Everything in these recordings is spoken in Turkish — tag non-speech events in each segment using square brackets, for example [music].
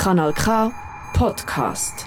Kanal K Podcast.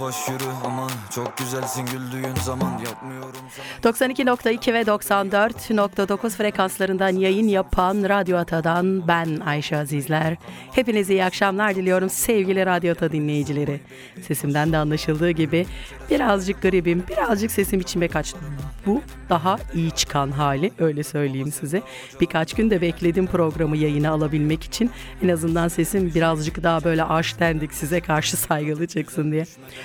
yavaş yürü aman Çok güzelsin güldüğün zaman Yapmıyorum sana 92.2 ve 94.9 frekanslarından yayın yapan Radyo Ata'dan ben Ayşe Azizler. Hepinize iyi akşamlar diliyorum sevgili Radyo Ata dinleyicileri. Sesimden de anlaşıldığı gibi birazcık garibim, birazcık sesim içime kaçtı. Bu daha iyi çıkan hali öyle söyleyeyim size. Birkaç gün de bekledim programı yayına alabilmek için. En azından sesim birazcık daha böyle aştendik size karşı saygılı çıksın diye.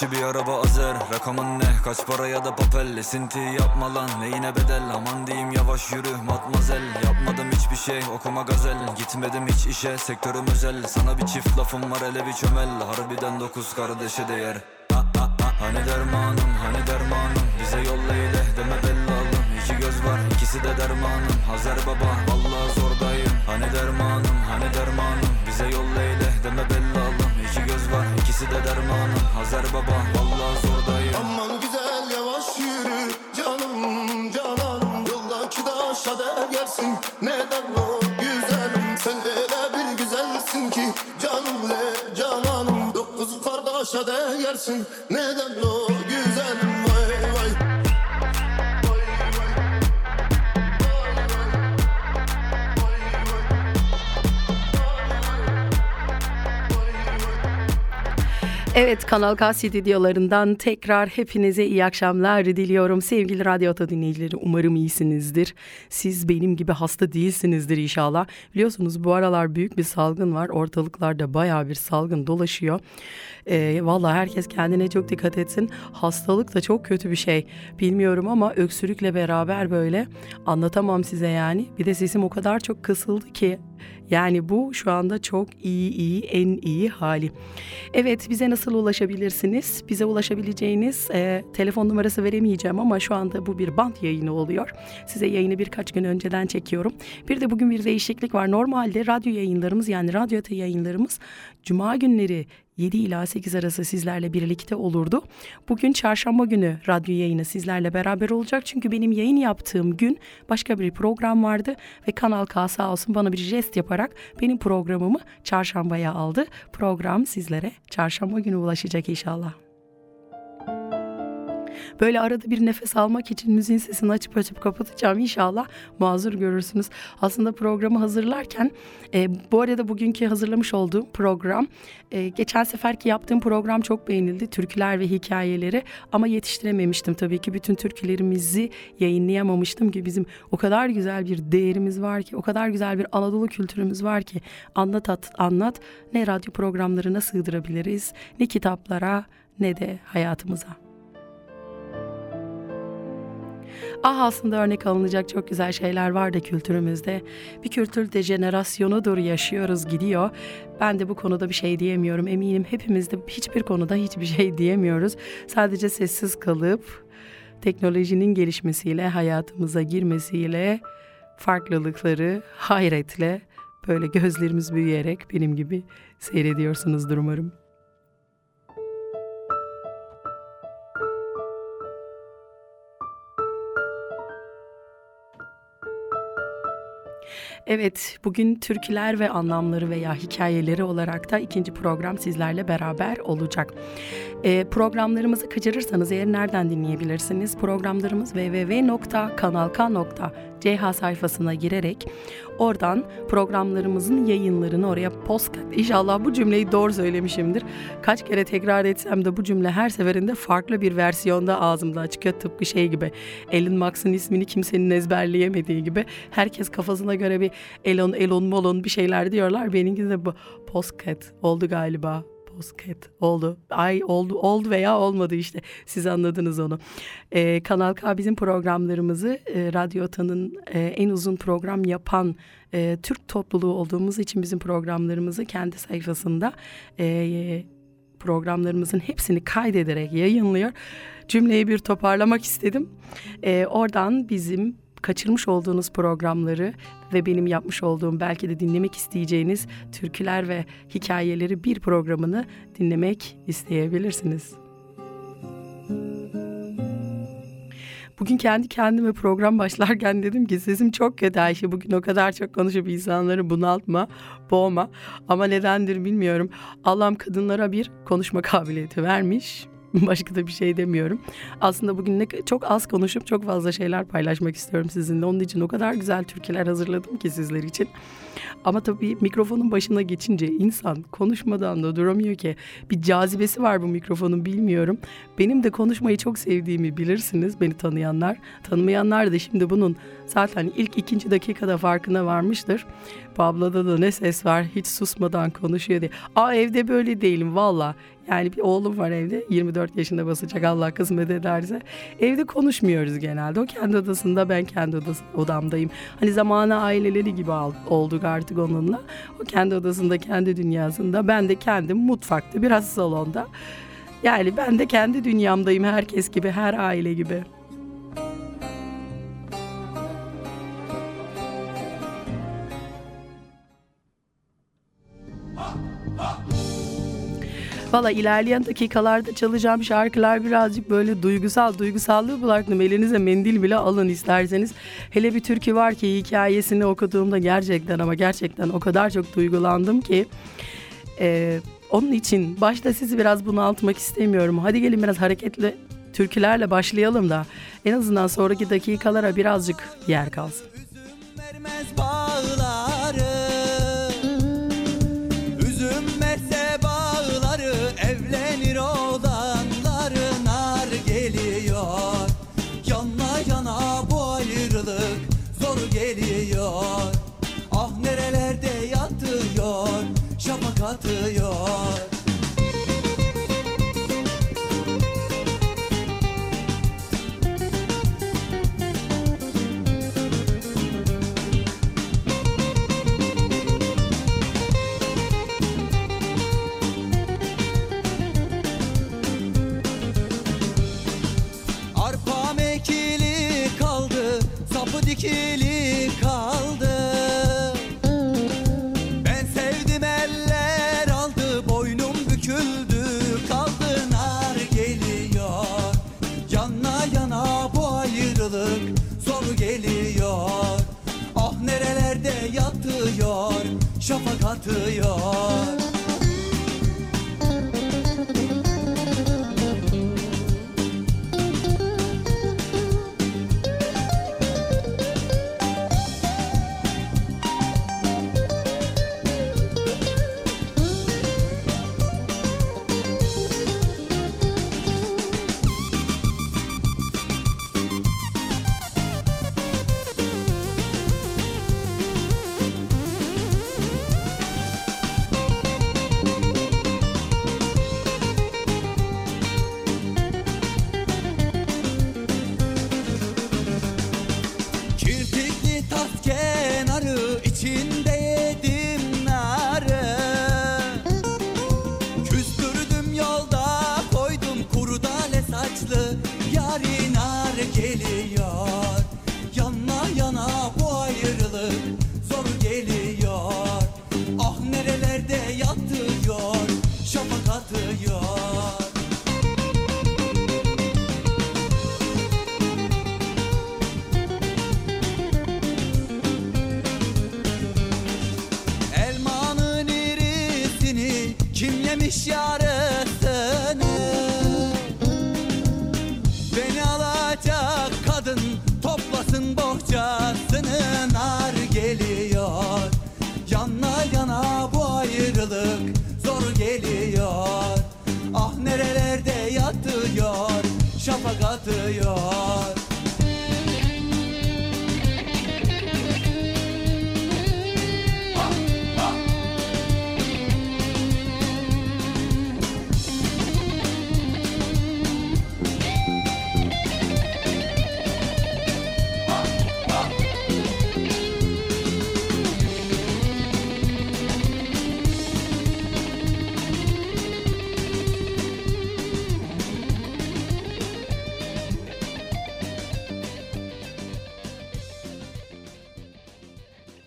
Kişi bir araba azer. Rakamın ne? Kaç para ya da papel? Esinti yapma lan. Neyine bedel? Aman diyeyim yavaş yürü matmazel. Yapmadım hiçbir şey okuma gazel. Gitmedim hiç işe sektörüm özel. Sana bir çift lafım var hele bir çömel. Harbiden dokuz kardeşe değer. Ha, ha, ha. Hani dermanım hani dermanım? Bize yolla ile deme bellalım. İki göz var ikisi de dermanım. Hazer baba vallahi zordayım. Hani dermanım hani dermanım ikisi de dermanım. Hazer baba vallahi zordayım. Aman güzel yavaş yürü. Canım cananım Yoldaki taşa değersin neden o güzelim? Sen öyle bir güzelsin ki canım le cananım. Dokuz kardeşe değersin neden o Evet Kanal K stüdyolarından tekrar hepinize iyi akşamlar diliyorum. Sevgili Radyo Ata dinleyicileri umarım iyisinizdir. Siz benim gibi hasta değilsinizdir inşallah. Biliyorsunuz bu aralar büyük bir salgın var. Ortalıklarda baya bir salgın dolaşıyor. Ee, Valla herkes kendine çok dikkat etsin. Hastalık da çok kötü bir şey. Bilmiyorum ama öksürükle beraber böyle anlatamam size yani. Bir de sesim o kadar çok kısıldı ki yani bu şu anda çok iyi iyi en iyi hali. Evet bize nasıl ulaşabilirsiniz? Bize ulaşabileceğiniz e, telefon numarası veremeyeceğim ama şu anda bu bir bant yayını oluyor. Size yayını birkaç gün önceden çekiyorum. Bir de bugün bir değişiklik var. Normalde radyo yayınlarımız yani radyo yayınlarımız cuma günleri 7 ila 8 arası sizlerle birlikte olurdu. Bugün çarşamba günü radyo yayını sizlerle beraber olacak. Çünkü benim yayın yaptığım gün başka bir program vardı ve Kanal K sağ olsun bana bir jest yaparak benim programımı çarşambaya aldı. Program sizlere çarşamba günü ulaşacak inşallah. Böyle arada bir nefes almak için müziğin sesini açıp açıp kapatacağım inşallah mazur görürsünüz. Aslında programı hazırlarken e, bu arada bugünkü hazırlamış olduğum program e, geçen seferki yaptığım program çok beğenildi. Türküler ve hikayeleri ama yetiştirememiştim tabii ki bütün türkülerimizi yayınlayamamıştım ki bizim o kadar güzel bir değerimiz var ki o kadar güzel bir Anadolu kültürümüz var ki anlat at, anlat ne radyo programlarına sığdırabiliriz ne kitaplara ne de hayatımıza. Ah aslında örnek alınacak çok güzel şeyler var da kültürümüzde. Bir kültür dejenerasyonudur yaşıyoruz gidiyor. Ben de bu konuda bir şey diyemiyorum. Eminim hepimiz de hiçbir konuda hiçbir şey diyemiyoruz. Sadece sessiz kalıp teknolojinin gelişmesiyle hayatımıza girmesiyle farklılıkları hayretle böyle gözlerimiz büyüyerek benim gibi seyrediyorsunuzdur umarım. Evet, bugün türküler ve anlamları veya hikayeleri olarak da ikinci program sizlerle beraber olacak. E, programlarımızı kaçırırsanız eğer nereden dinleyebilirsiniz? Programlarımız www.kanalk.ch sayfasına girerek oradan programlarımızın yayınlarını oraya post İnşallah bu cümleyi doğru söylemişimdir. Kaç kere tekrar etsem de bu cümle her seferinde farklı bir versiyonda ağzımdan çıkıyor. Tıpkı şey gibi Elon Musk'ın ismini kimsenin ezberleyemediği gibi herkes kafasına göre bir Elon, Elon, Molon bir şeyler diyorlar. Benimki de bu postcat oldu galiba. Postcat oldu. Ay oldu oldu veya olmadı işte. Siz anladınız onu. Ee, Kanal K bizim programlarımızı e, Radyo Atan'ın e, en uzun program yapan e, Türk topluluğu olduğumuz için bizim programlarımızı kendi sayfasında e, programlarımızın hepsini kaydederek yayınlıyor. Cümleyi bir toparlamak istedim. E, oradan bizim kaçırmış olduğunuz programları ve benim yapmış olduğum belki de dinlemek isteyeceğiniz türküler ve hikayeleri bir programını dinlemek isteyebilirsiniz. Bugün kendi kendime program başlarken dedim ki sesim çok kötü Ayşe. Bugün o kadar çok konuşup insanları bunaltma, boğma. Ama nedendir bilmiyorum. Allah'ım kadınlara bir konuşma kabiliyeti vermiş. [laughs] Başka da bir şey demiyorum. Aslında bugün ne, çok az konuşup çok fazla şeyler paylaşmak istiyorum sizinle. Onun için o kadar güzel türküler hazırladım ki sizler için. Ama tabii mikrofonun başına geçince insan konuşmadan da duramıyor ki. Bir cazibesi var bu mikrofonun bilmiyorum. Benim de konuşmayı çok sevdiğimi bilirsiniz beni tanıyanlar. Tanımayanlar da şimdi bunun zaten ilk ikinci dakikada farkına varmıştır. Bu ablada da ne ses var hiç susmadan konuşuyor diye. Aa evde böyle değilim valla. Yani bir oğlum var evde 24 yaşında basacak Allah kısmet ederse. Evde konuşmuyoruz genelde. O kendi odasında ben kendi odası, odamdayım. Hani zamana aileleri gibi olduk artık onunla. O kendi odasında kendi dünyasında. Ben de kendim mutfakta biraz salonda. Yani ben de kendi dünyamdayım herkes gibi her aile gibi. Valla ilerleyen dakikalarda çalacağım şarkılar birazcık böyle duygusal, duygusallığı bıraktım. Elinize mendil bile alın isterseniz. Hele bir türkü var ki hikayesini okuduğumda gerçekten ama gerçekten o kadar çok duygulandım ki... E, onun için başta sizi biraz bunaltmak istemiyorum. Hadi gelin biraz hareketli türkülerle başlayalım da en azından sonraki dakikalara birazcık yer kalsın. Üzüm vermez bağları heart. yeah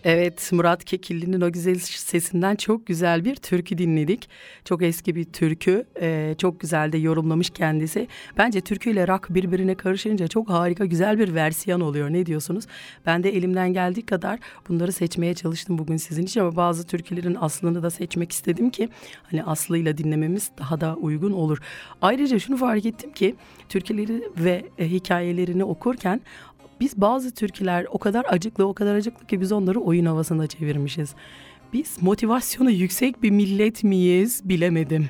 Evet Murat Kekilli'nin o güzel sesinden çok güzel bir türkü dinledik. Çok eski bir türkü. Ee, çok güzel de yorumlamış kendisi. Bence türküyle rock birbirine karışınca çok harika güzel bir versiyon oluyor. Ne diyorsunuz? Ben de elimden geldiği kadar bunları seçmeye çalıştım bugün sizin için ama bazı türkülerin aslını da seçmek istedim ki hani aslıyla dinlememiz daha da uygun olur. Ayrıca şunu fark ettim ki türküleri ve e, hikayelerini okurken biz bazı türküler o kadar acıklı o kadar acıklı ki biz onları oyun havasına çevirmişiz. Biz motivasyonu yüksek bir millet miyiz bilemedim.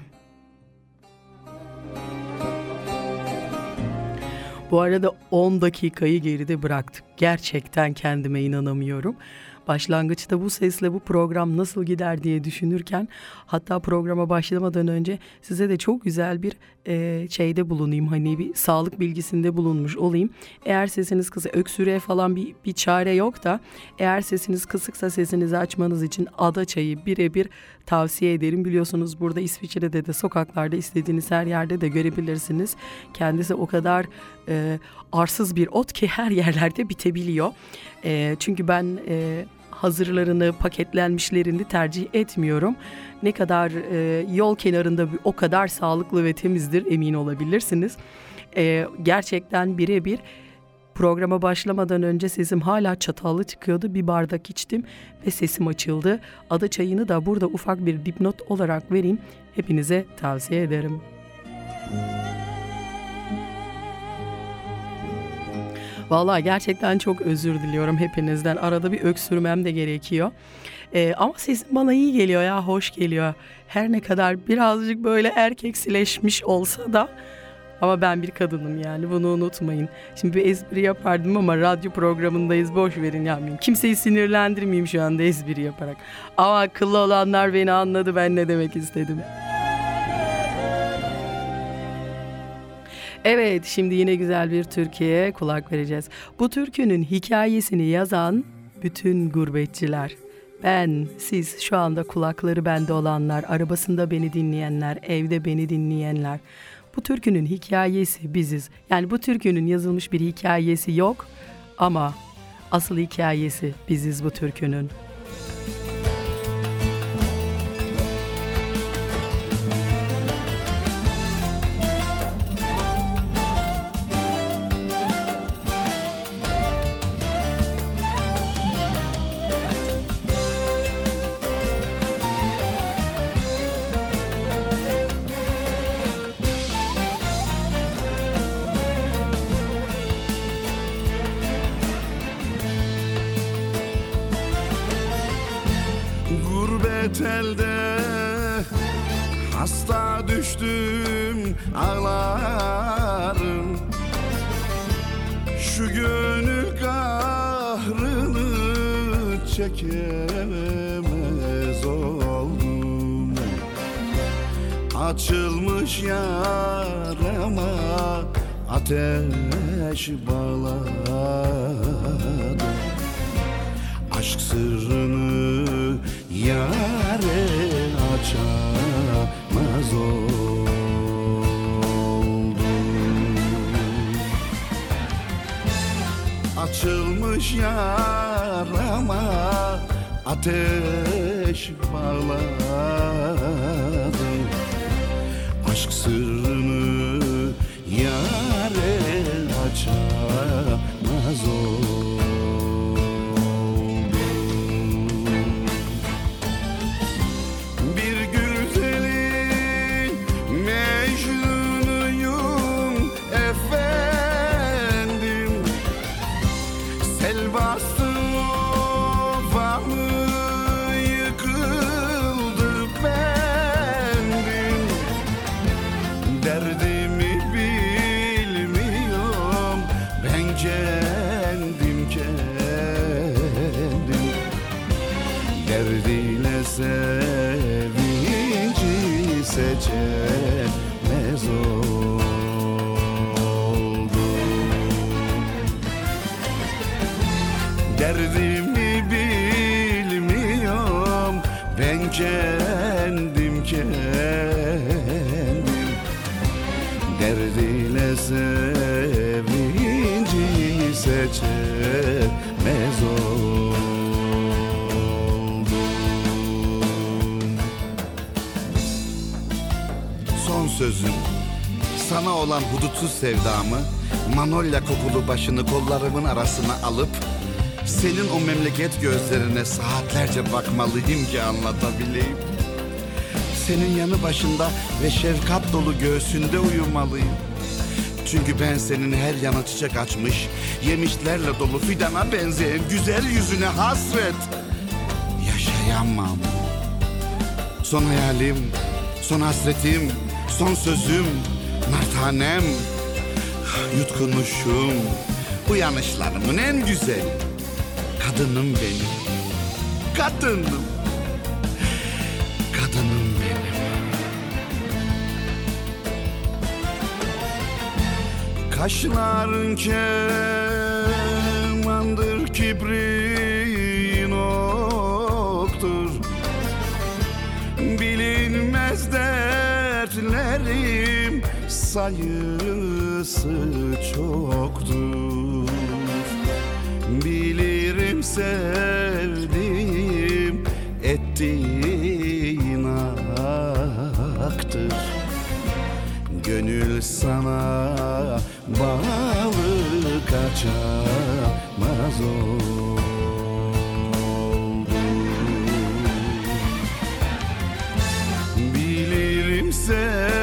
Bu arada 10 dakikayı geride bıraktık. Gerçekten kendime inanamıyorum. Başlangıçta bu sesle bu program nasıl gider diye düşünürken hatta programa başlamadan önce size de çok güzel bir e, şeyde bulunayım. Hani bir sağlık bilgisinde bulunmuş olayım. Eğer sesiniz kısık, öksürüğe falan bir, bir çare yok da eğer sesiniz kısıksa sesinizi açmanız için ada çayı birebir tavsiye ederim. Biliyorsunuz burada İsviçre'de de sokaklarda istediğiniz her yerde de görebilirsiniz. Kendisi o kadar e, arsız bir ot ki her [laughs] yerlerde bitebiliyor. E, çünkü ben e, hazırlarını, paketlenmişlerini tercih etmiyorum. Ne kadar e, yol kenarında o kadar sağlıklı ve temizdir emin olabilirsiniz. E, gerçekten birebir Programa başlamadan önce sesim hala çatallı çıkıyordu. Bir bardak içtim ve sesim açıldı. Ada çayını da burada ufak bir dipnot olarak vereyim. Hepinize tavsiye ederim. Vallahi gerçekten çok özür diliyorum hepinizden. Arada bir öksürmem de gerekiyor. Ee, ama sesim bana iyi geliyor ya, hoş geliyor. Her ne kadar birazcık böyle erkeksileşmiş olsa da ama ben bir kadınım yani bunu unutmayın. Şimdi bir espri yapardım ama radyo programındayız boş verin yapmayın. Kimseyi sinirlendirmeyeyim şu anda espri yaparak. Ama akıllı olanlar beni anladı ben ne demek istedim. Evet şimdi yine güzel bir Türkiye'ye kulak vereceğiz. Bu türkünün hikayesini yazan bütün gurbetçiler. Ben, siz şu anda kulakları bende olanlar, arabasında beni dinleyenler, evde beni dinleyenler. Bu türkünün hikayesi biziz. Yani bu türkünün yazılmış bir hikayesi yok ama asıl hikayesi biziz bu türkünün. Yarama ateş bağladım Aşk sırrını yare açamaz oldum kendim kendim. Derdiyle sevinci seçemez oldum. Son sözüm sana olan hudutsuz sevdamı Manolya kokulu başını kollarımın arasına alıp senin o memleket gözlerine saatlerce bakmalıyım ki anlatabileyim. Senin yanı başında ve şefkat dolu göğsünde uyumalıyım. Çünkü ben senin her yana çiçek açmış, yemişlerle dolu fidana benzeyen güzel yüzüne hasret. Yaşayamam. Son hayalim, son hasretim, son sözüm, nartanem, yutkunuşum, uyanışlarımın en güzel. Kadınım benim. Kadınım. Kadınım benim. Kaşların kemandır kibrin oktur Bilinmez dertlerim sayısı çoktur Bilirim sevdiğim ettiğin aktır. Gönül sana bağlı kaçamaz oldu Bilirim sevdim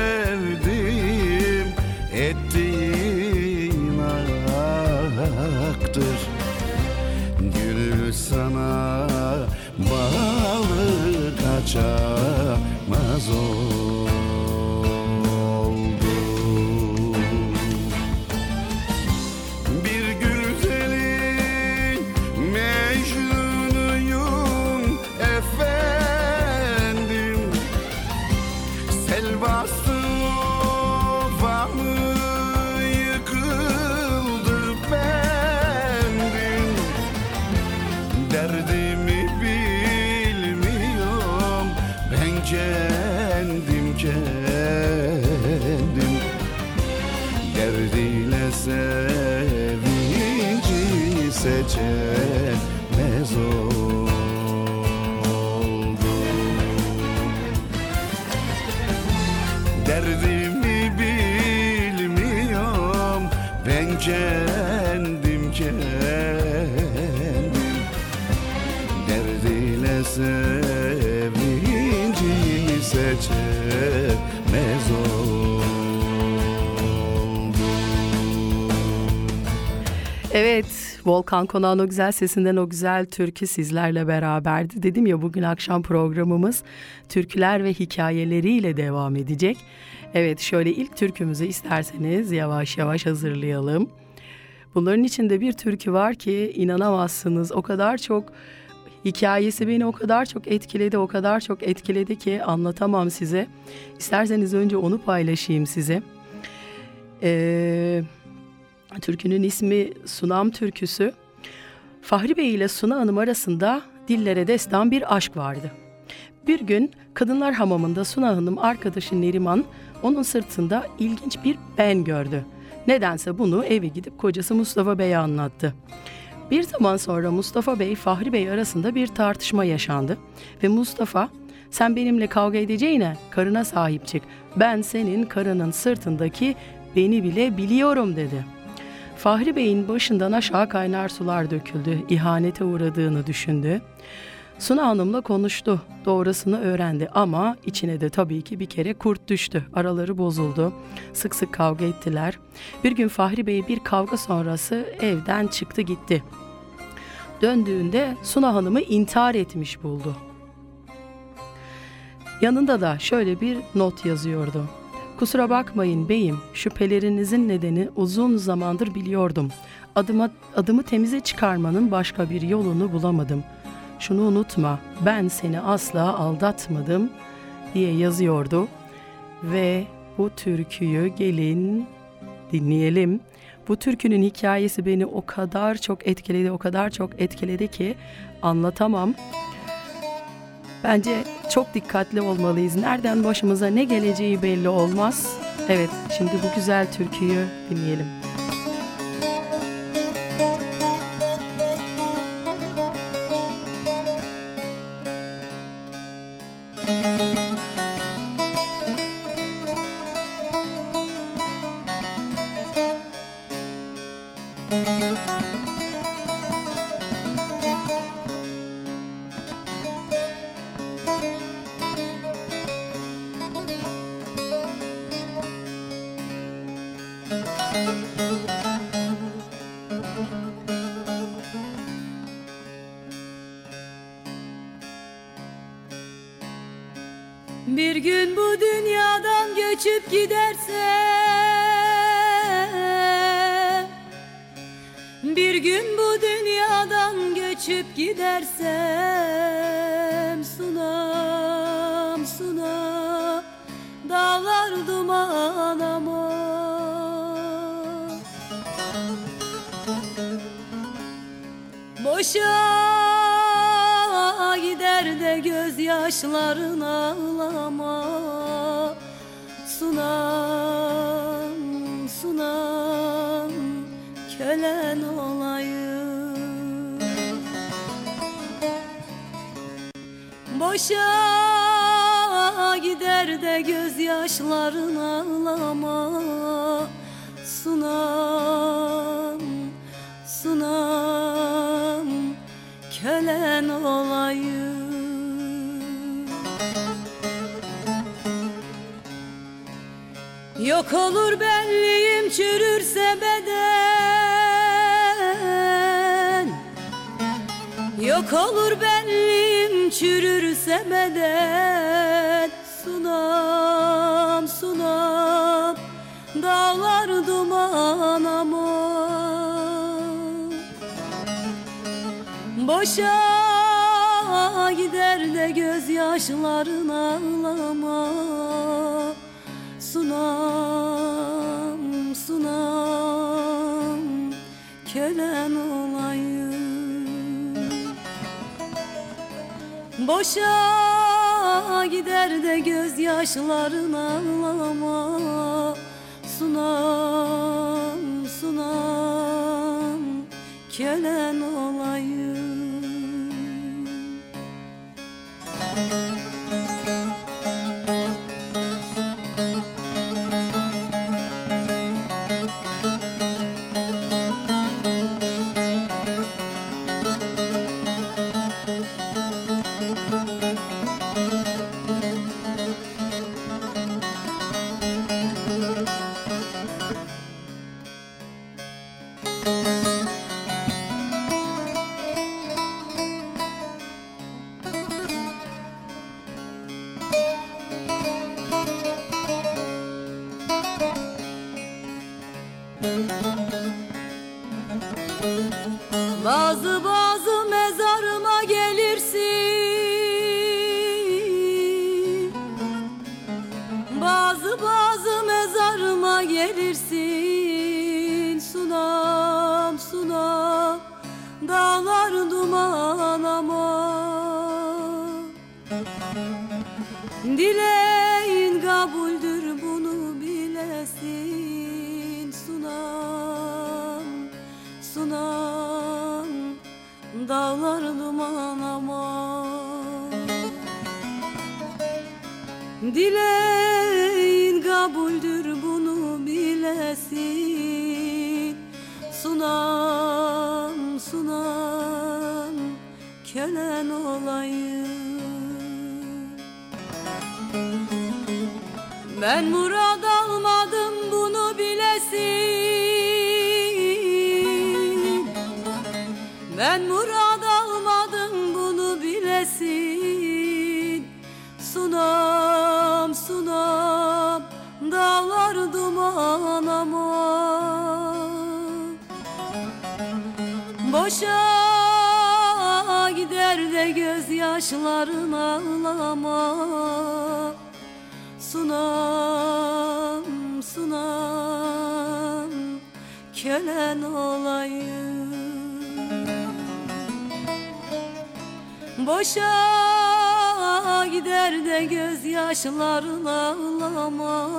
seçemez oldum. Derdimi bilmiyorum ben kendim kendim. Derdiyle sevinci seçemez oldum. Evet, Volkan Konağ'ın o güzel sesinden o güzel türkü sizlerle beraberdi. Dedim ya bugün akşam programımız türküler ve hikayeleriyle devam edecek. Evet, şöyle ilk türkümüzü isterseniz yavaş yavaş hazırlayalım. Bunların içinde bir türkü var ki inanamazsınız. O kadar çok hikayesi beni o kadar çok etkiledi, o kadar çok etkiledi ki anlatamam size. İsterseniz önce onu paylaşayım size. Eee... Türkünün ismi Sunam Türküsü. Fahri Bey ile Suna Hanım arasında dillere destan bir aşk vardı. Bir gün kadınlar hamamında Suna Hanım arkadaşı Neriman onun sırtında ilginç bir ben gördü. Nedense bunu eve gidip kocası Mustafa Bey'e anlattı. Bir zaman sonra Mustafa Bey Fahri Bey arasında bir tartışma yaşandı ve Mustafa sen benimle kavga edeceğine karına sahip çık. Ben senin karının sırtındaki beni bile biliyorum dedi.'' Fahri Bey'in başından aşağı kaynar sular döküldü. İhanete uğradığını düşündü. Suna Hanım'la konuştu. Doğrusunu öğrendi ama içine de tabii ki bir kere kurt düştü. Araları bozuldu. Sık sık kavga ettiler. Bir gün Fahri Bey bir kavga sonrası evden çıktı gitti. Döndüğünde Suna Hanım'ı intihar etmiş buldu. Yanında da şöyle bir not yazıyordu. Kusura bakmayın beyim, şüphelerinizin nedeni uzun zamandır biliyordum. Adıma, adımı temize çıkarmanın başka bir yolunu bulamadım. şunu unutma ben seni asla aldatmadım diye yazıyordu. Ve bu türküyü gelin dinleyelim. Bu türkünün hikayesi beni o kadar çok etkiledi, o kadar çok etkiledi ki anlatamam. Bence çok dikkatli olmalıyız. Nereden başımıza ne geleceği belli olmaz. Evet, şimdi bu güzel türküyü dinleyelim. Kölen olayım. Boşa gider de gözyaşların ağlama. Sunam, sunam, kölen olayım. Yok olur benliğim çürürse Yok olur benliğim çürürse beden Sunam sunam dağlar duman ama Boşa gider de gözyaşların Boşa gider de gözyaşların Boşa gider de gözyaşların ağlama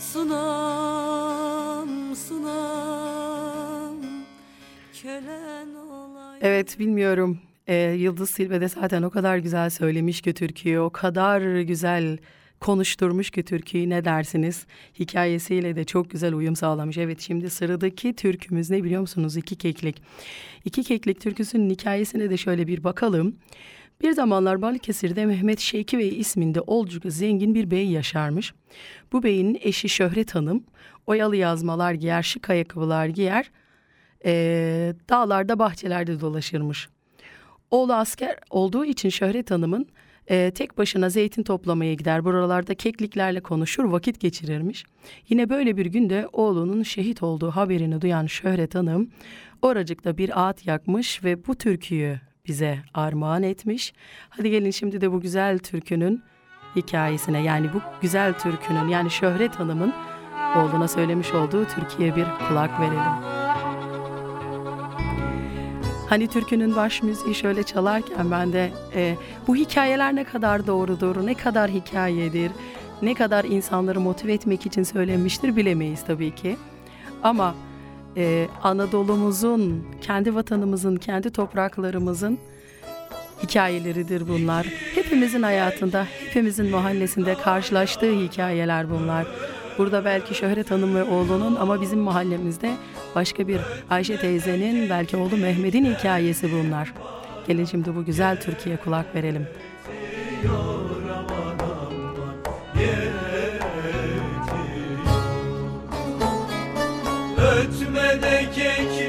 Sunam sunam kölen olayım Evet bilmiyorum. Ee, Yıldız Silbe de zaten o kadar güzel söylemiş ki türküyü, o kadar güzel konuşturmuş ki türküyü ne dersiniz? Hikayesiyle de çok güzel uyum sağlamış. Evet şimdi sıradaki türkümüz ne biliyor musunuz? İki Keklik. İki Keklik türküsünün hikayesine de şöyle bir bakalım. Bir zamanlar Balıkesir'de Mehmet Şevki Bey isminde oldukça zengin bir bey yaşarmış. Bu beyin eşi Şöhret Hanım oyalı yazmalar giyer, şık ayakkabılar giyer, ee, dağlarda bahçelerde dolaşırmış. Oğlu asker olduğu için Şöhret Hanım'ın e, tek başına zeytin toplamaya gider. Buralarda kekliklerle konuşur, vakit geçirirmiş. Yine böyle bir günde oğlunun şehit olduğu haberini duyan Şöhret Hanım oracıkta bir ağıt yakmış ve bu türküyü bize armağan etmiş. Hadi gelin şimdi de bu güzel türkünün hikayesine yani bu güzel türkünün yani Şöhret Hanım'ın oğluna söylemiş olduğu türküye bir kulak verelim. Hani türkünün baş müziği şöyle çalarken ben de e, bu hikayeler ne kadar doğrudur, ne kadar hikayedir, ne kadar insanları motive etmek için söylenmiştir bilemeyiz tabii ki. Ama e, Anadolu'muzun, kendi vatanımızın, kendi topraklarımızın hikayeleridir bunlar. Hepimizin hayatında, hepimizin mahallesinde karşılaştığı hikayeler bunlar. Burada belki Şöhret Hanım ve oğlunun ama bizim mahallemizde başka bir Ayşe teyzenin belki oğlu Mehmet'in hikayesi bunlar. Gelin şimdi bu güzel Türkiye kulak verelim. Ötme de keklik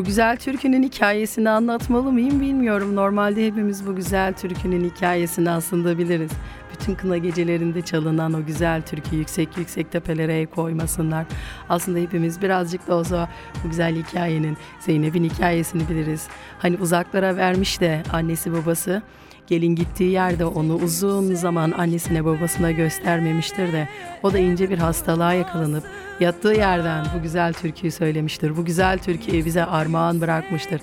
bu güzel türkünün hikayesini anlatmalı mıyım bilmiyorum. Normalde hepimiz bu güzel türkünün hikayesini aslında biliriz. Bütün kına gecelerinde çalınan o güzel türkü yüksek yüksek tepelere koymasınlar. Aslında hepimiz birazcık da olsa bu güzel hikayenin, Zeynep'in hikayesini biliriz. Hani uzaklara vermiş de annesi babası gelin gittiği yerde onu uzun zaman annesine babasına göstermemiştir de o da ince bir hastalığa yakalanıp yattığı yerden bu güzel türküyü söylemiştir. Bu güzel türküyü bize armağan bırakmıştır.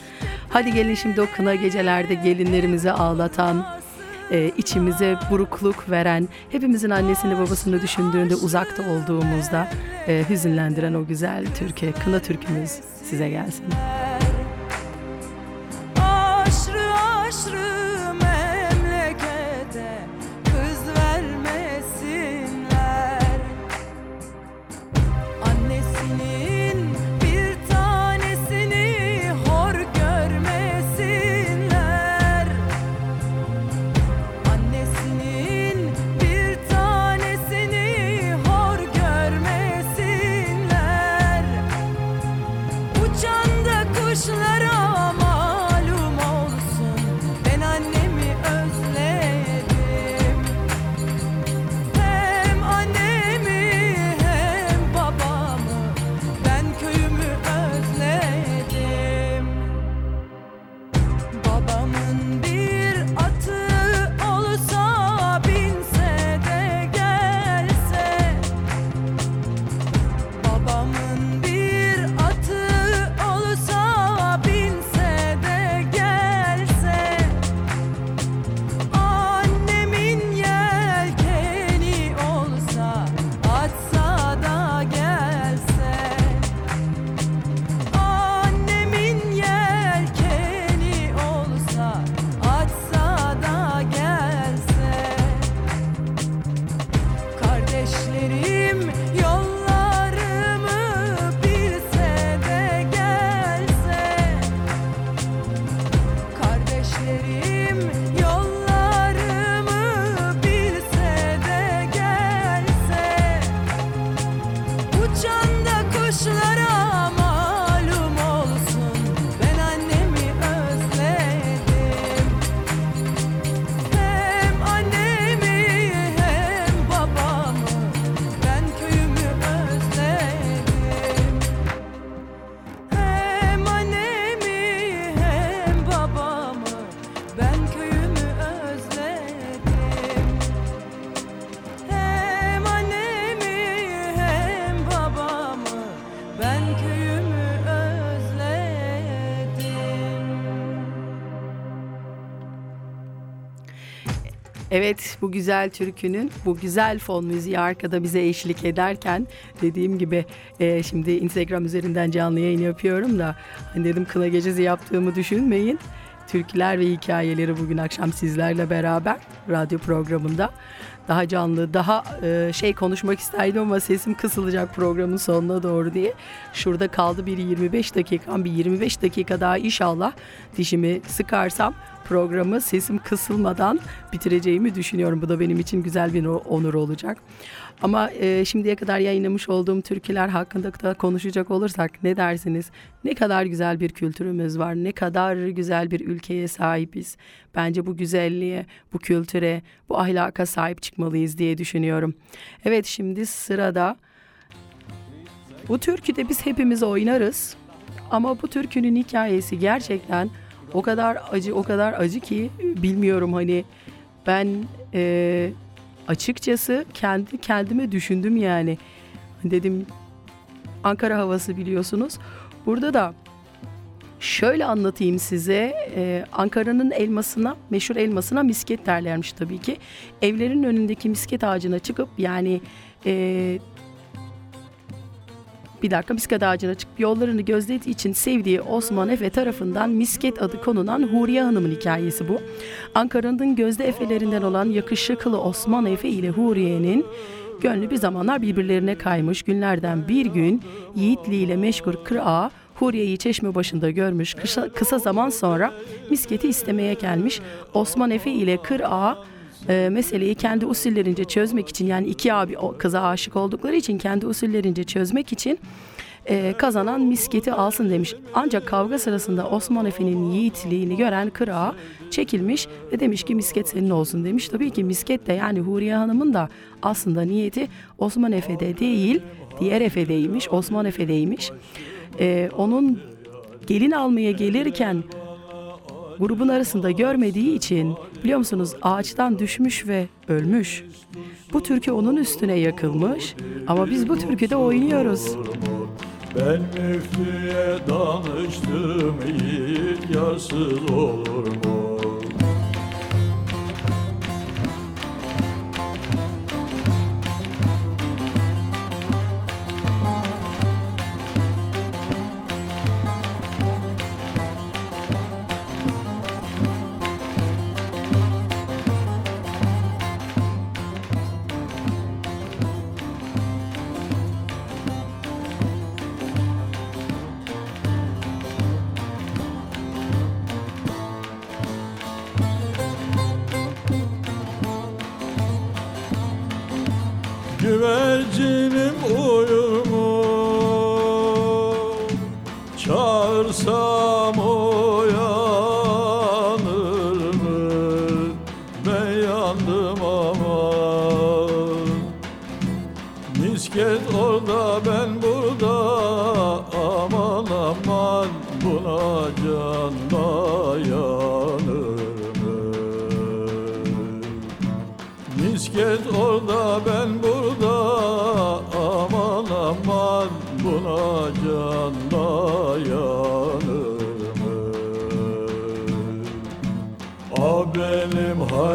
Hadi gelin şimdi o kına gecelerde gelinlerimizi ağlatan, e, içimize burukluk veren, hepimizin annesini babasını düşündüğünde uzakta olduğumuzda e, hüzünlendiren o güzel türkü, kına türkümüz size gelsin. Evet bu güzel türkünün bu güzel fon müziği arkada bize eşlik ederken dediğim gibi e, şimdi Instagram üzerinden canlı yayın yapıyorum da hani dedim kına gecesi yaptığımı düşünmeyin. Türküler ve hikayeleri bugün akşam sizlerle beraber radyo programında daha canlı, daha e, şey konuşmak isterdim ama sesim kısılacak programın sonuna doğru diye. Şurada kaldı bir 25 dakikam, bir 25 dakika daha inşallah dişimi sıkarsam programı sesim kısılmadan bitireceğimi düşünüyorum. Bu da benim için güzel bir onur olacak. Ama e, şimdiye kadar yayınlamış olduğum türküler hakkında da konuşacak olursak ne dersiniz? Ne kadar güzel bir kültürümüz var, ne kadar güzel bir ülkeye sahibiz. Bence bu güzelliğe, bu kültüre, bu ahlaka sahip çıkmalıyız diye düşünüyorum. Evet şimdi sırada bu türküde biz hepimiz oynarız. Ama bu türkünün hikayesi gerçekten o kadar acı o kadar acı ki bilmiyorum hani ben e, açıkçası kendi kendime düşündüm yani. Dedim Ankara havası biliyorsunuz. Burada da şöyle anlatayım size e, Ankara'nın elmasına meşhur elmasına misket derlermiş tabii ki. Evlerin önündeki misket ağacına çıkıp yani e, bir dakika misket ağacına çıkıp yollarını gözlediği için sevdiği Osman Efe tarafından misket adı konulan Huriye Hanım'ın hikayesi bu. Ankara'nın gözde efelerinden olan yakışıklı Osman Efe ile Huriye'nin Gönlü bir zamanlar birbirlerine kaymış. Günlerden bir gün Yiğitli ile meşgul Kır Ağa Huriye'yi çeşme başında görmüş. Kısa, kısa zaman sonra misketi istemeye gelmiş. Osman Efe ile Kır Ağa e, meseleyi kendi usullerince çözmek için yani iki abi o kıza aşık oldukları için kendi usullerince çözmek için e, kazanan misketi alsın demiş. Ancak kavga sırasında Osman Efe'nin yiğitliğini gören Kıra çekilmiş ve demiş ki misket senin olsun demiş. Tabii ki misket de yani Huriye Hanım'ın da aslında niyeti Osman Efe'de değil diğer Efe'deymiş Osman Efe'deymiş. E, onun gelin almaya gelirken grubun arasında görmediği için biliyor musunuz ağaçtan düşmüş ve ölmş. Bu türkü onun üstüne yakılmış ama biz bu türküde oynuyoruz. Ben müftüye danıştım yiğit yarsız olur mu?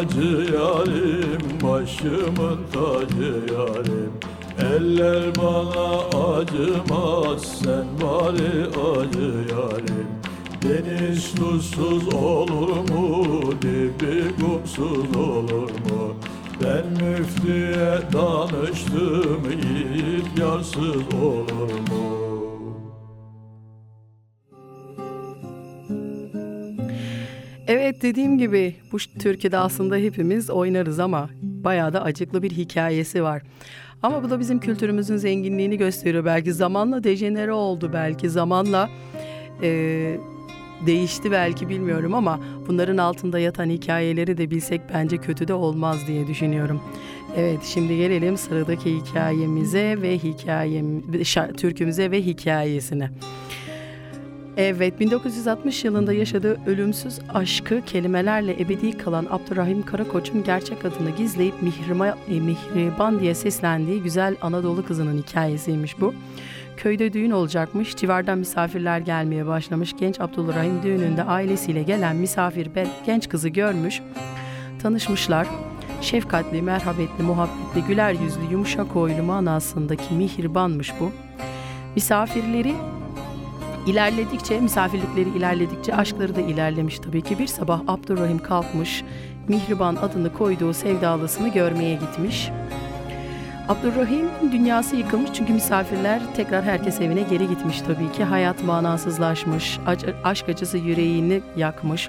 Hacı yarim Başımın tacı yarim Eller bana acımaz Sen bari acı yarim Deniz tuzsuz olur mu? Dibi kumsuz olur mu? Ben müftüye danıştım Yiğit yarsız olur mu? Dediğim gibi bu türküde aslında hepimiz oynarız ama bayağı da acıklı bir hikayesi var. Ama bu da bizim kültürümüzün zenginliğini gösteriyor. Belki zamanla dejenere oldu belki zamanla e, değişti belki bilmiyorum ama bunların altında yatan hikayeleri de bilsek bence kötü de olmaz diye düşünüyorum. Evet şimdi gelelim sıradaki hikayemize ve hikayem şa- türkümüze ve hikayesine. Evet 1960 yılında yaşadığı ölümsüz aşkı kelimelerle ebedi kalan Abdurrahim Karakoç'un gerçek adını gizleyip Mihrima, e, Mihriban diye seslendiği güzel Anadolu kızının hikayesiymiş bu. Köyde düğün olacakmış, civardan misafirler gelmeye başlamış. Genç Abdurrahim düğününde ailesiyle gelen misafir genç kızı görmüş, tanışmışlar. Şefkatli, merhametli, muhabbetli, güler yüzlü, yumuşak huylu manasındaki mihribanmış bu. Misafirleri İlerledikçe, misafirlikleri ilerledikçe aşkları da ilerlemiş tabii ki. Bir sabah Abdurrahim kalkmış, Mihriban adını koyduğu sevdalısını görmeye gitmiş. Abdurrahim dünyası yıkılmış çünkü misafirler tekrar herkes evine geri gitmiş tabii ki. Hayat manasızlaşmış, aşk acısı yüreğini yakmış.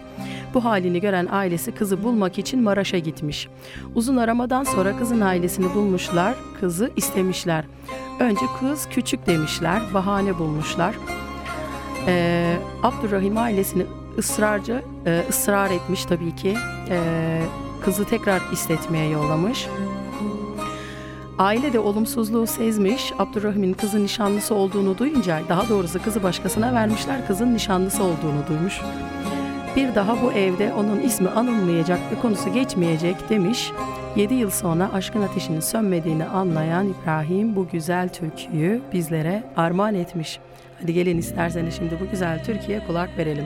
Bu halini gören ailesi kızı bulmak için Maraş'a gitmiş. Uzun aramadan sonra kızın ailesini bulmuşlar, kızı istemişler. Önce kız küçük demişler, bahane bulmuşlar. Ee, Abdurrahim ailesini ısrarcı e, ısrar etmiş tabii ki. Ee, kızı tekrar istetmeye yollamış. Aile de olumsuzluğu sezmiş. Abdurrahim'in kızın nişanlısı olduğunu duyunca, daha doğrusu kızı başkasına vermişler, kızın nişanlısı olduğunu duymuş. Bir daha bu evde onun ismi anılmayacak ve konusu geçmeyecek demiş. 7 yıl sonra aşkın ateşinin sönmediğini anlayan İbrahim bu güzel türküyü bizlere armağan etmiş. Hadi gelin isterseniz şimdi bu güzel türküye kulak verelim.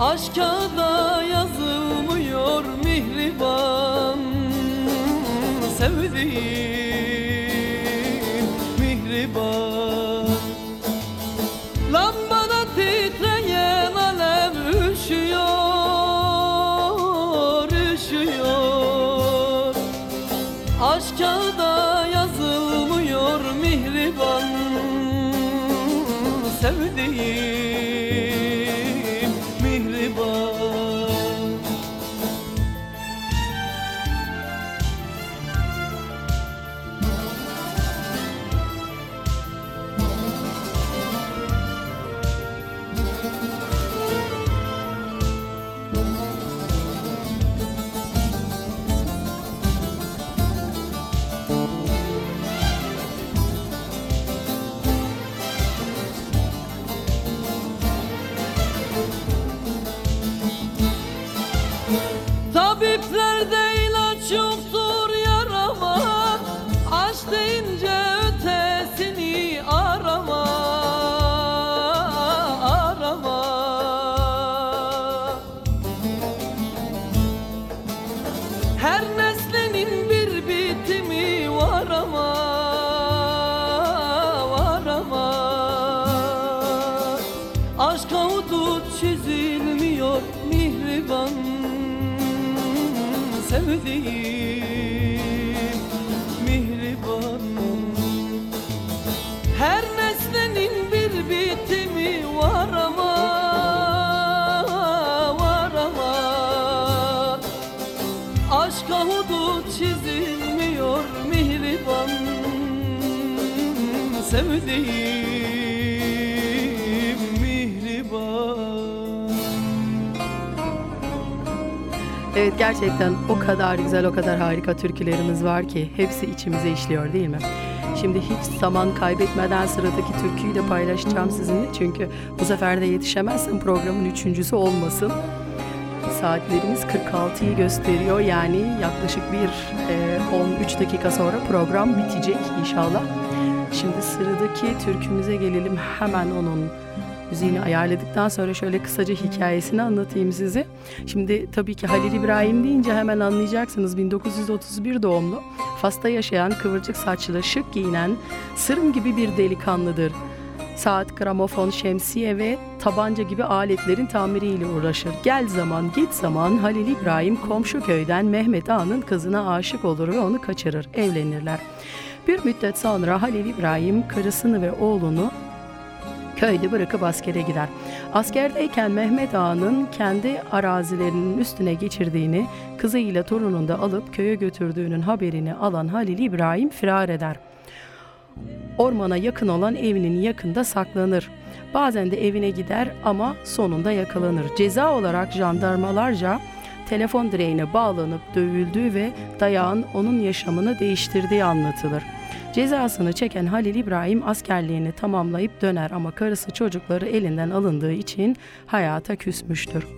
Aşka da yazılmıyor mihriban. Sevdiğim çizilmiyor mihriban Sevdiğim mihriban Evet gerçekten o kadar güzel, o kadar harika türkülerimiz var ki hepsi içimize işliyor değil mi? Şimdi hiç zaman kaybetmeden sıradaki türküyü de paylaşacağım sizinle. Çünkü bu sefer de yetişemezsem programın üçüncüsü olmasın. Saatlerimiz 46'yı gösteriyor. Yani yaklaşık bir e, 13 dakika sonra program bitecek inşallah. Şimdi sıradaki türkümüze gelelim. Hemen onun müziğini ayarladıktan sonra şöyle kısaca hikayesini anlatayım size. Şimdi tabii ki Halil İbrahim deyince hemen anlayacaksınız. 1931 doğumlu. Fas'ta yaşayan kıvırcık saçlı, şık giyinen, sırım gibi bir delikanlıdır. Saat, gramofon, şemsiye ve tabanca gibi aletlerin tamiriyle uğraşır. Gel zaman git zaman Halil İbrahim komşu köyden Mehmet Ağa'nın kızına aşık olur ve onu kaçırır. Evlenirler. Bir müddet sonra Halil İbrahim karısını ve oğlunu köyde bırakıp askere gider. Askerdeyken Mehmet Ağa'nın kendi arazilerinin üstüne geçirdiğini, kızıyla torununu da alıp köye götürdüğünün haberini alan Halil İbrahim firar eder. Ormana yakın olan evinin yakında saklanır. Bazen de evine gider ama sonunda yakalanır. Ceza olarak jandarmalarca telefon direğine bağlanıp dövüldüğü ve dayağın onun yaşamını değiştirdiği anlatılır. Cezasını çeken Halil İbrahim askerliğini tamamlayıp döner ama karısı çocukları elinden alındığı için hayata küsmüştür.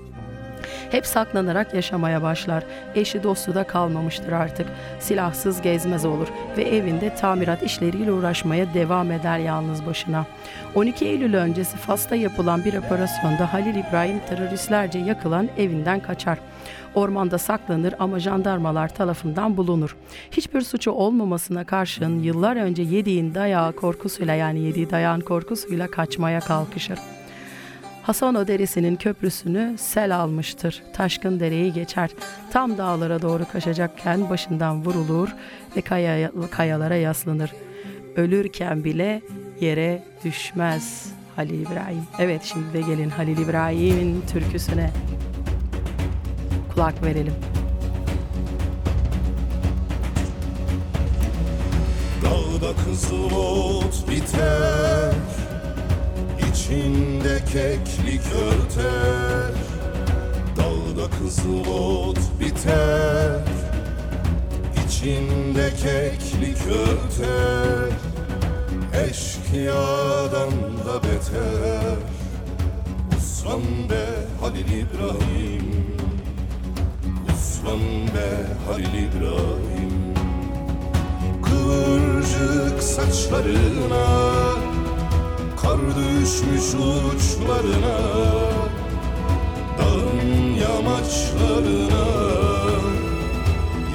Hep saklanarak yaşamaya başlar. Eşi dostu da kalmamıştır artık. Silahsız gezmez olur ve evinde tamirat işleriyle uğraşmaya devam eder yalnız başına. 12 Eylül öncesi Fas'ta yapılan bir operasyonda Halil İbrahim teröristlerce yakılan evinden kaçar. Ormanda saklanır ama jandarmalar tarafından bulunur. Hiçbir suçu olmamasına karşın yıllar önce yediğin dayağı korkusuyla yani yediği dayağın korkusuyla kaçmaya kalkışır. Hasano Deresi'nin köprüsünü sel almıştır. Taşkın dereyi geçer. Tam dağlara doğru kaçacakken başından vurulur ve kaya, kayalara yaslanır. Ölürken bile yere düşmez Halil İbrahim. Evet şimdi de gelin Halil İbrahim'in türküsüne kulak verelim. Dağda kızıl ot biter içinde keklik örter Dağda kızıl ot biter. İçinde keklik örter Eşkıyadan da beter. Uslan be Halil İbrahim Uslan be Halil İbrahim. Kıvırcık saçlarına Kar düşmüş uçlarına Dağın yamaçlarına.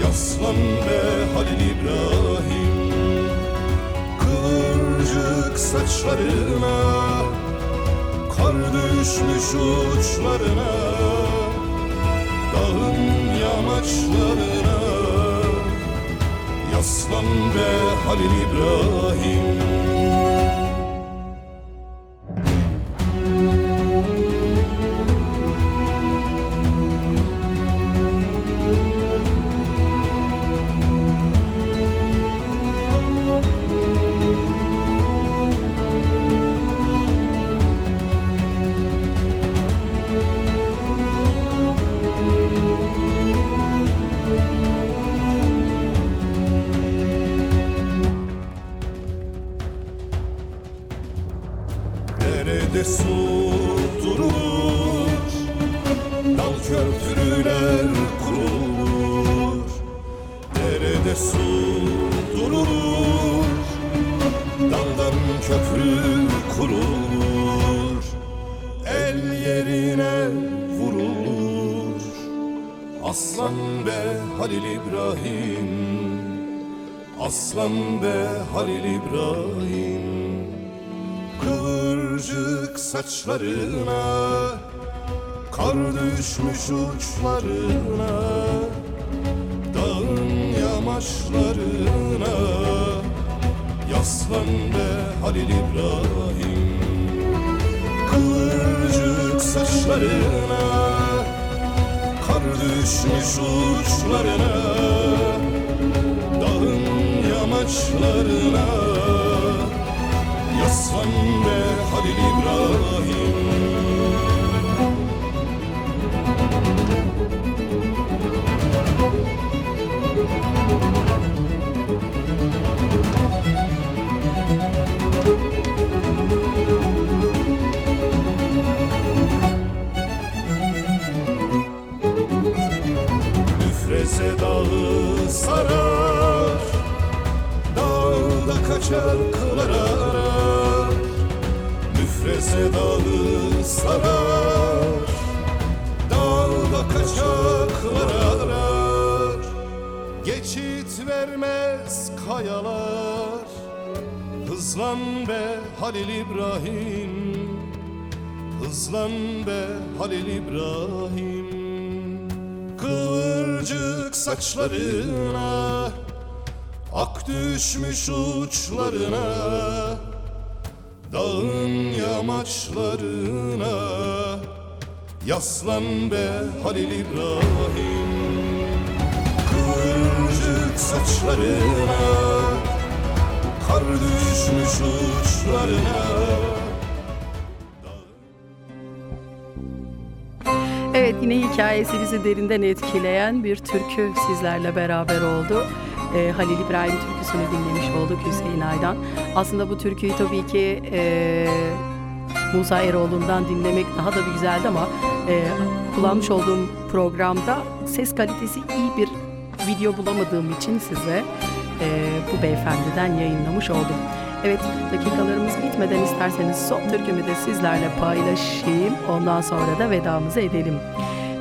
Yaslan be Halil İbrahim Kıvırcık saçlarına. Kar düşmüş uçlarına Dağın yamaçlarına. Yaslan be Halil İbrahim saçlarına Kar düşmüş uçlarına Dağın yamaçlarına Yaslan be Halil İbrahim. Kıvırcık saçlarına Kar düşmüş uçlarına Dağın yamaçlarına Be Halil İbrahim. Müfreze dağı sarar Dağda kaçar kılar arar Müfreze dağı sarar Dağda kaçaklar arar. Geçit vermez kayalar. Hızlan be Halil İbrahim. Hızlan be Halil İbrahim. Kıvırcık saçlarına Ak düşmüş uçlarına Dağın yamaçlarına Yaslan be Halil İbrahim Kıvırcık saçlarına Kar düşmüş uçlarına Evet yine hikayesi bizi derinden etkileyen bir türkü sizlerle beraber oldu. Ee, Halil İbrahim türküsünü dinlemiş olduk Hüseyin Aydan. Aslında bu türküyü tabii ki e, Musa Eroğlu'ndan dinlemek daha da bir güzeldi ama e, kullanmış olduğum programda ses kalitesi iyi bir video bulamadığım için size e, bu beyefendiden yayınlamış oldum. Evet dakikalarımız bitmeden isterseniz son türkümü de sizlerle paylaşayım. Ondan sonra da vedamızı edelim.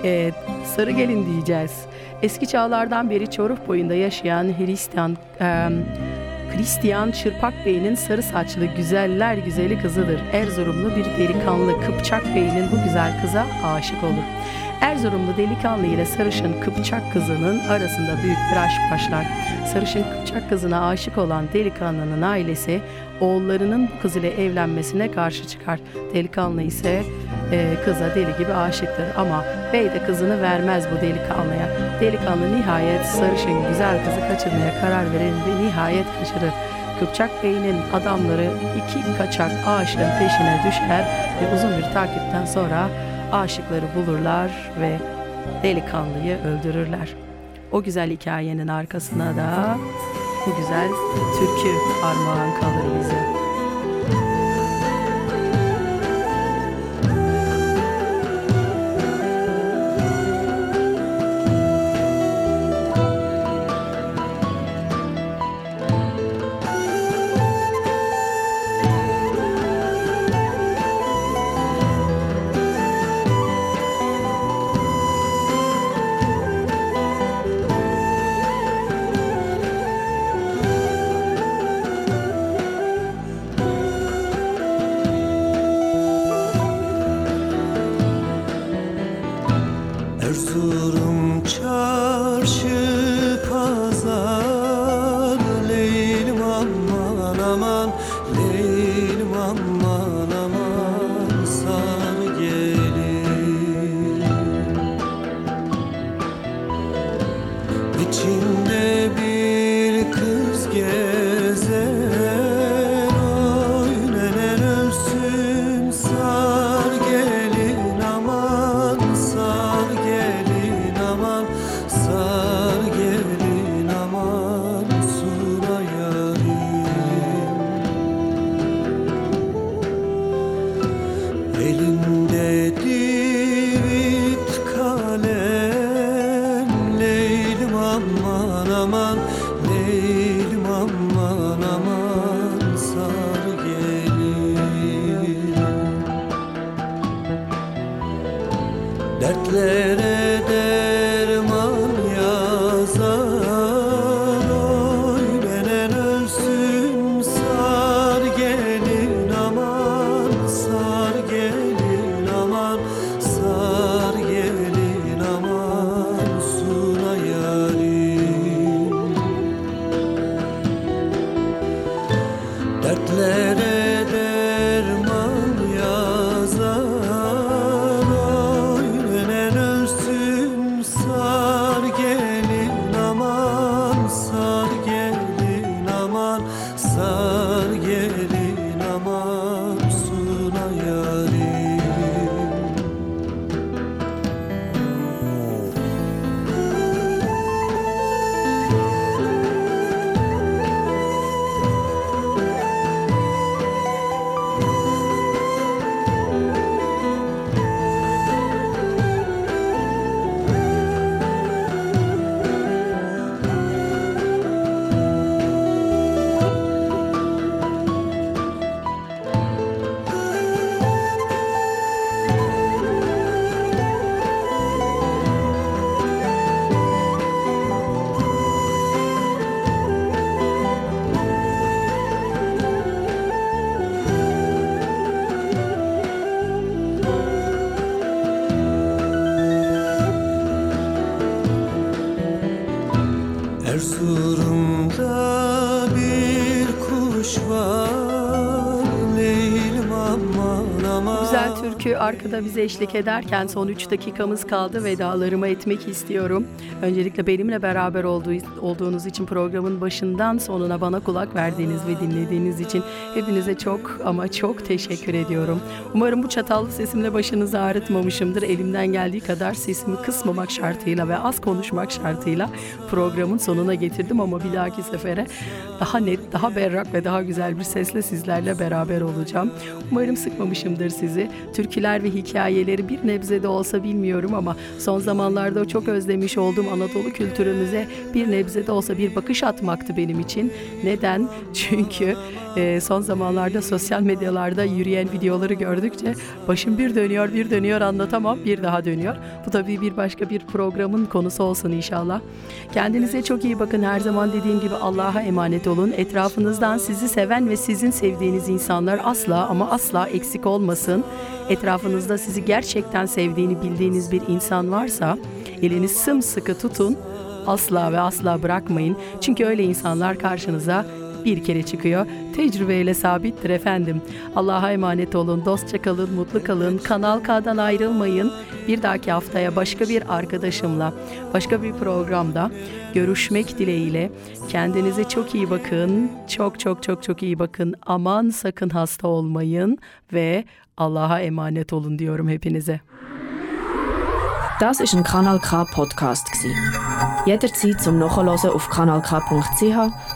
E, Sarı Gelin diyeceğiz. Eski çağlardan beri Çoruh boyunda yaşayan Hristiyan e, Hristiyan Çırpak Bey'in sarı saçlı güzeller güzeli kızıdır. Erzurumlu bir delikanlı Kıpçak Bey'in bu güzel kıza aşık olur. Erzurumlu delikanlı ile sarışın Kıpçak kızının arasında büyük bir aşk başlar. Sarışın Kıpçak kızına aşık olan delikanlının ailesi oğullarının bu kız ile evlenmesine karşı çıkar. Delikanlı ise e, kıza deli gibi aşıktır ama bey de kızını vermez bu delikanlıya. Delikanlı nihayet sarışın güzel kızı kaçırmaya karar verir ve nihayet kaçırır. Kıpçak Bey'in adamları iki kaçak aşığın peşine düşer ve uzun bir takipten sonra aşıkları bulurlar ve delikanlıyı öldürürler. O güzel hikayenin arkasına da bu güzel türkü armağan kalır bize. Kuş var Güzel türkü arkada bize eşlik ederken son 3 dakikamız kaldı. Vedalarımı etmek istiyorum. Öncelikle benimle beraber olduğu, olduğunuz için programın başından sonuna bana kulak verdiğiniz ve dinlediğiniz için hepinize çok ama çok teşekkür ediyorum. Umarım bu çatallı sesimle başınızı ağrıtmamışımdır. Elimden geldiği kadar sesimi kısmamak şartıyla ve az konuşmak şartıyla programın sonuna getirdim ama bir dahaki sefere daha net, daha berrak ve daha güzel bir sesle sizlerle beraber olacağım. Umarım sıkmamışımdır sizi. Türküler ve hikayeleri bir nebze de olsa bilmiyorum ama son zamanlarda çok özlemiş olduğum Anadolu kültürümüze bir nebze de olsa bir bakış atmaktı benim için. Neden? [laughs] Çünkü e, son zamanlarda sosyal medyalarda yürüyen videoları gördükçe başım bir dönüyor bir dönüyor anlatamam bir daha dönüyor. Bu tabii bir başka bir programın konusu olsun inşallah. Kendinize çok iyi bakın her zaman dediğim gibi Allah'a emanet olun. Etrafınızdan sizi seven ve sizin sevdiğiniz insanlar asla ama asla eksik olmasın. Etrafınızda sizi gerçekten sevdiğini bildiğiniz bir insan varsa elini sımsıkı tutun. Asla ve asla bırakmayın. Çünkü öyle insanlar karşınıza bir kere çıkıyor. Tecrübeyle sabittir efendim. Allah'a emanet olun, dostça kalın, mutlu kalın. Kanal K'dan ayrılmayın. Bir dahaki haftaya başka bir arkadaşımla, başka bir programda görüşmek dileğiyle. Kendinize çok iyi bakın. Çok çok çok çok iyi bakın. Aman sakın hasta olmayın ve Allah'a emanet olun diyorum hepinize. Das ist ein Kanal K Podcast gsi. Jederzeit zum Nachhören auf kanalk.ch